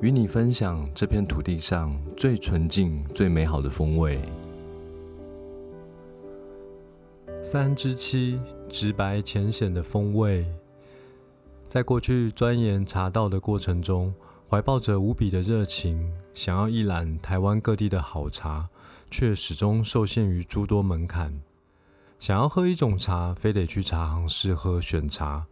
与你分享这片土地上最纯净、最美好的风味。三之七，直白浅显的风味。在过去钻研茶道的过程中，怀抱着无比的热情，想要一览台湾各地的好茶，却始终受限于诸多门槛。想要喝一种茶，非得去茶行试喝选茶。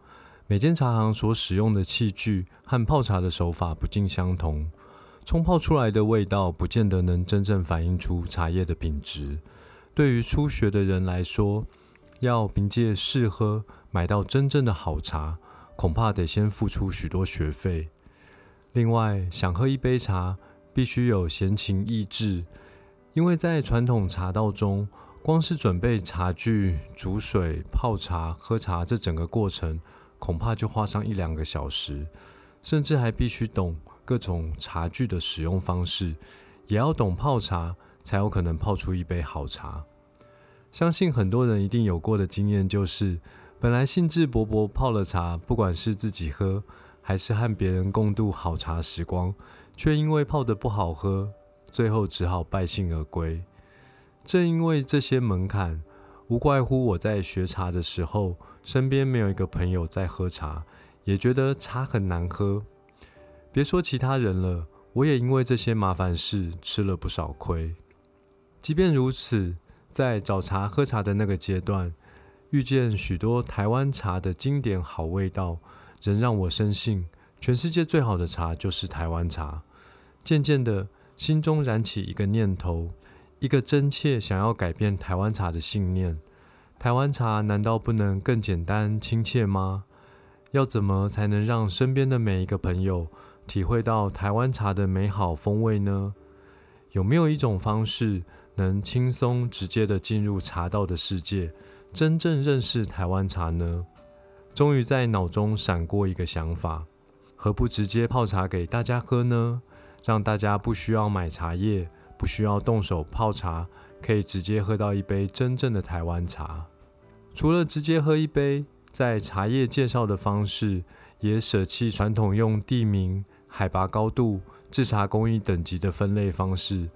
每间茶行所使用的器具和泡茶的手法不尽相同，冲泡出来的味道不见得能真正反映出茶叶的品质。对于初学的人来说，要凭借试喝买到真正的好茶，恐怕得先付出许多学费。另外，想喝一杯茶，必须有闲情逸致，因为在传统茶道中，光是准备茶具、煮水、泡茶、喝茶这整个过程。恐怕就花上一两个小时，甚至还必须懂各种茶具的使用方式，也要懂泡茶，才有可能泡出一杯好茶。相信很多人一定有过的经验，就是本来兴致勃勃泡了茶，不管是自己喝，还是和别人共度好茶时光，却因为泡得不好喝，最后只好败兴而归。正因为这些门槛。无怪乎我在学茶的时候，身边没有一个朋友在喝茶，也觉得茶很难喝。别说其他人了，我也因为这些麻烦事吃了不少亏。即便如此，在找茶喝茶的那个阶段，遇见许多台湾茶的经典好味道，仍让我深信全世界最好的茶就是台湾茶。渐渐的，心中燃起一个念头。一个真切想要改变台湾茶的信念，台湾茶难道不能更简单亲切吗？要怎么才能让身边的每一个朋友体会到台湾茶的美好风味呢？有没有一种方式能轻松直接的进入茶道的世界，真正认识台湾茶呢？终于在脑中闪过一个想法：何不直接泡茶给大家喝呢？让大家不需要买茶叶。不需要动手泡茶，可以直接喝到一杯真正的台湾茶。除了直接喝一杯，在茶叶介绍的方式也舍弃传统用地名、海拔高度、制茶工艺等级的分类方式，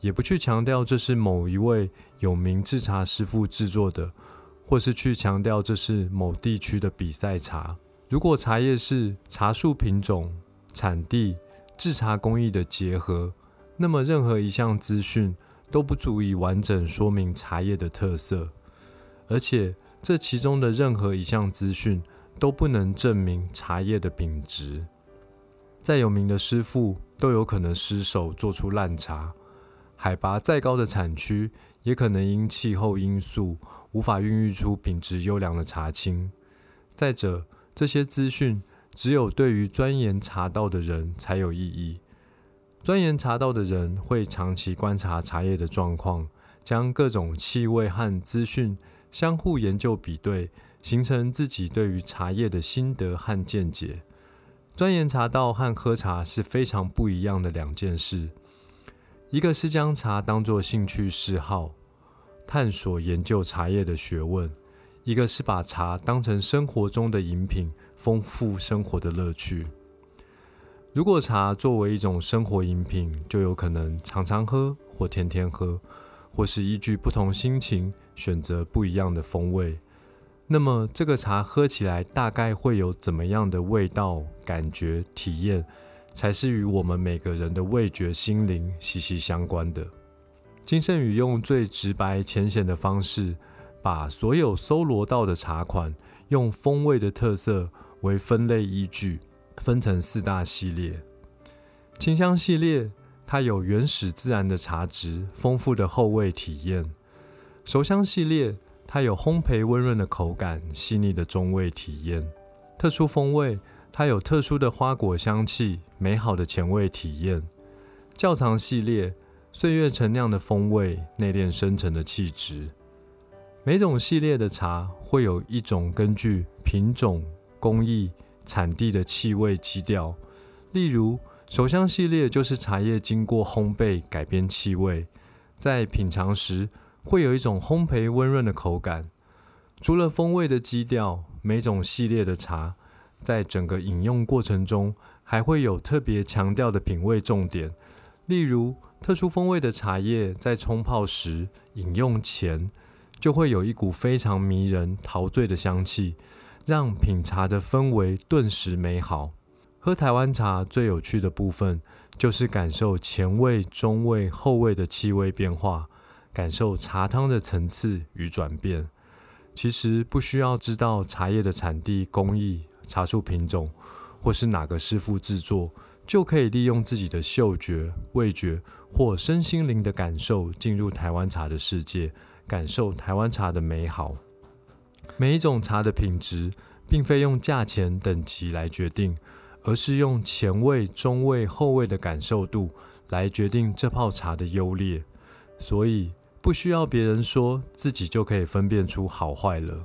也不去强调这是某一位有名制茶师傅制作的，或是去强调这是某地区的比赛茶。如果茶叶是茶树品种、产地、制茶工艺的结合。那么，任何一项资讯都不足以完整说明茶叶的特色，而且这其中的任何一项资讯都不能证明茶叶的品质。再有名的师傅都有可能失手做出烂茶，海拔再高的产区也可能因气候因素无法孕育出品质优良的茶青。再者，这些资讯只有对于钻研茶道的人才有意义。钻研茶道的人会长期观察茶叶的状况，将各种气味和资讯相互研究比对，形成自己对于茶叶的心得和见解。钻研茶道和喝茶是非常不一样的两件事。一个是将茶当作兴趣嗜好，探索研究茶叶的学问；一个是把茶当成生活中的饮品，丰富生活的乐趣。如果茶作为一种生活饮品，就有可能常常喝或天天喝，或是依据不同心情选择不一样的风味。那么，这个茶喝起来大概会有怎么样的味道、感觉、体验，才是与我们每个人的味觉、心灵息息相关的。金圣宇用最直白、浅显的方式，把所有搜罗到的茶款，用风味的特色为分类依据。分成四大系列，清香系列它有原始自然的茶质，丰富的后味体验；熟香系列它有烘焙温润的口感，细腻的中味体验；特殊风味它有特殊的花果香气，美好的前味体验；窖藏系列岁月陈酿的风味，内敛深沉的气质。每种系列的茶会有一种根据品种、工艺、产地的气味基调。例如，手香系列就是茶叶经过烘焙改变气味，在品尝时会有一种烘焙温润的口感。除了风味的基调，每种系列的茶在整个饮用过程中还会有特别强调的品味重点，例如。特殊风味的茶叶在冲泡时饮用前，就会有一股非常迷人、陶醉的香气，让品茶的氛围顿时美好。喝台湾茶最有趣的部分，就是感受前味、中味、后味的气味变化，感受茶汤的层次与转变。其实不需要知道茶叶的产地、工艺、茶树品种，或是哪个师傅制作。就可以利用自己的嗅觉、味觉或身心灵的感受，进入台湾茶的世界，感受台湾茶的美好。每一种茶的品质，并非用价钱等级来决定，而是用前味、中味、后味的感受度来决定这泡茶的优劣。所以，不需要别人说，自己就可以分辨出好坏了。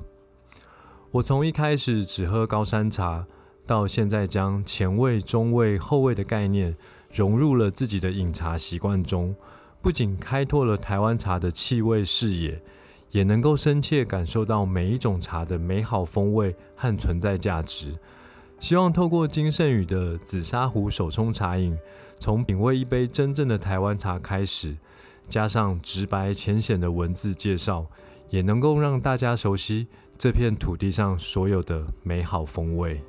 我从一开始只喝高山茶。到现在，将前味、中味、后味的概念融入了自己的饮茶习惯中，不仅开拓了台湾茶的气味视野，也能够深切感受到每一种茶的美好风味和存在价值。希望透过金圣宇的紫砂壶手冲茶饮，从品味一杯真正的台湾茶开始，加上直白浅显的文字介绍，也能够让大家熟悉这片土地上所有的美好风味。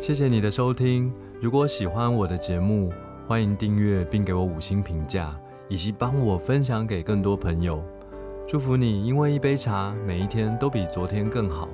谢谢你的收听。如果喜欢我的节目，欢迎订阅并给我五星评价，以及帮我分享给更多朋友。祝福你，因为一杯茶，每一天都比昨天更好。